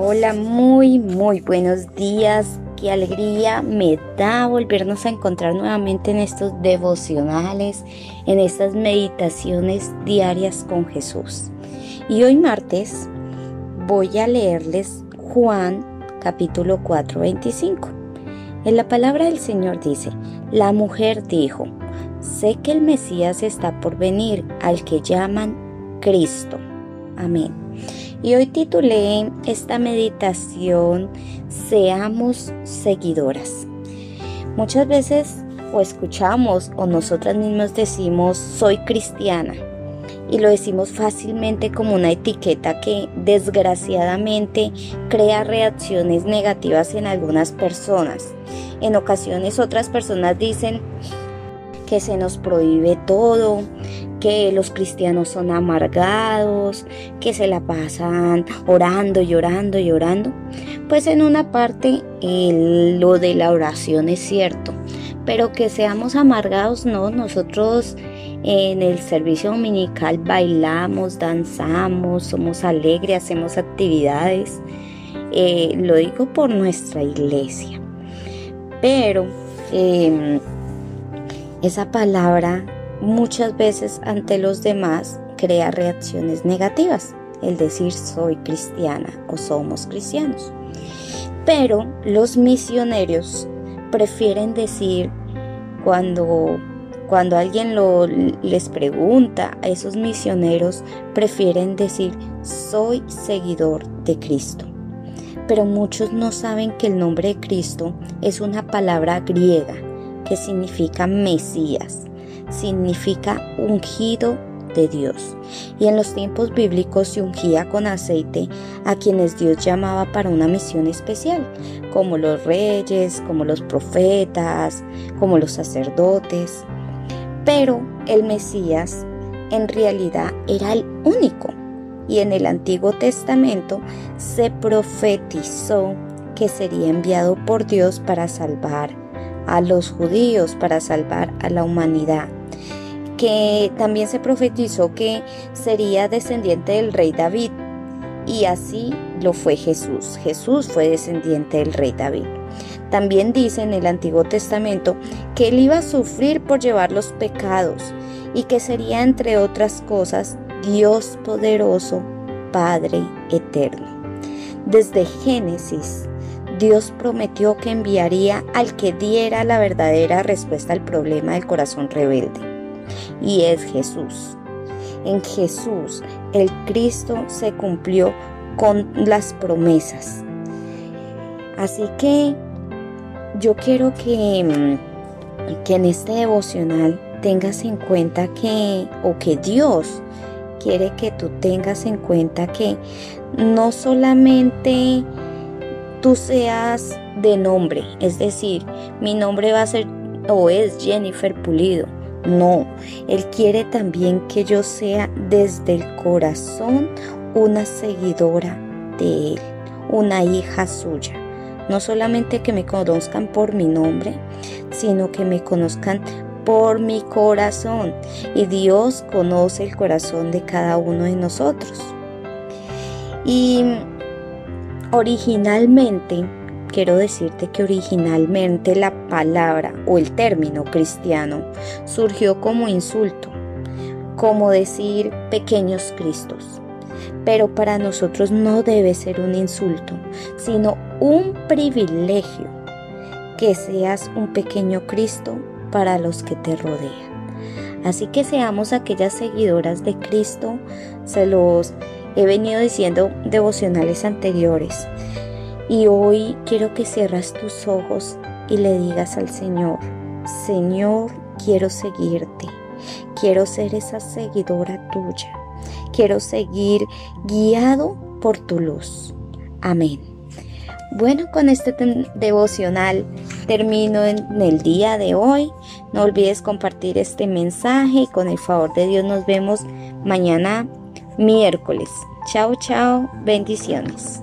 Hola, muy, muy buenos días. Qué alegría me da volvernos a encontrar nuevamente en estos devocionales, en estas meditaciones diarias con Jesús. Y hoy martes voy a leerles Juan capítulo 4, 25. En la palabra del Señor dice, la mujer dijo, sé que el Mesías está por venir, al que llaman Cristo. Amén. Y hoy titulé esta meditación Seamos seguidoras. Muchas veces o escuchamos o nosotras mismas decimos soy cristiana y lo decimos fácilmente como una etiqueta que desgraciadamente crea reacciones negativas en algunas personas. En ocasiones otras personas dicen que se nos prohíbe todo, que los cristianos son amargados, que se la pasan orando, llorando, llorando. Pues en una parte lo de la oración es cierto, pero que seamos amargados, no, nosotros en el servicio dominical bailamos, danzamos, somos alegres, hacemos actividades. Eh, lo digo por nuestra iglesia. Pero em, esa palabra muchas veces ante los demás crea reacciones negativas, el decir soy cristiana o somos cristianos. Pero los misioneros prefieren decir cuando cuando alguien lo, les pregunta a esos misioneros, prefieren decir soy seguidor de Cristo. Pero muchos no saben que el nombre de Cristo es una palabra griega que significa Mesías significa ungido de Dios. Y en los tiempos bíblicos se ungía con aceite a quienes Dios llamaba para una misión especial, como los reyes, como los profetas, como los sacerdotes. Pero el Mesías en realidad era el único. Y en el Antiguo Testamento se profetizó que sería enviado por Dios para salvar a los judíos, para salvar a la humanidad que también se profetizó que sería descendiente del rey David. Y así lo fue Jesús. Jesús fue descendiente del rey David. También dice en el Antiguo Testamento que él iba a sufrir por llevar los pecados y que sería, entre otras cosas, Dios poderoso, Padre eterno. Desde Génesis, Dios prometió que enviaría al que diera la verdadera respuesta al problema del corazón rebelde y es Jesús. En Jesús el Cristo se cumplió con las promesas. Así que yo quiero que, que en este devocional tengas en cuenta que, o que Dios quiere que tú tengas en cuenta que no solamente tú seas de nombre, es decir, mi nombre va a ser o es Jennifer Pulido, no, Él quiere también que yo sea desde el corazón una seguidora de Él, una hija suya. No solamente que me conozcan por mi nombre, sino que me conozcan por mi corazón. Y Dios conoce el corazón de cada uno de nosotros. Y originalmente quiero decirte que originalmente la palabra o el término cristiano surgió como insulto, como decir pequeños cristos. Pero para nosotros no debe ser un insulto, sino un privilegio que seas un pequeño Cristo para los que te rodean. Así que seamos aquellas seguidoras de Cristo, se los he venido diciendo devocionales anteriores y hoy quiero que cierras tus ojos y le digas al Señor, Señor, quiero seguirte, quiero ser esa seguidora tuya, quiero seguir guiado por tu luz. Amén. Bueno, con este devocional termino en el día de hoy. No olvides compartir este mensaje y con el favor de Dios nos vemos mañana miércoles. Chao, chao, bendiciones.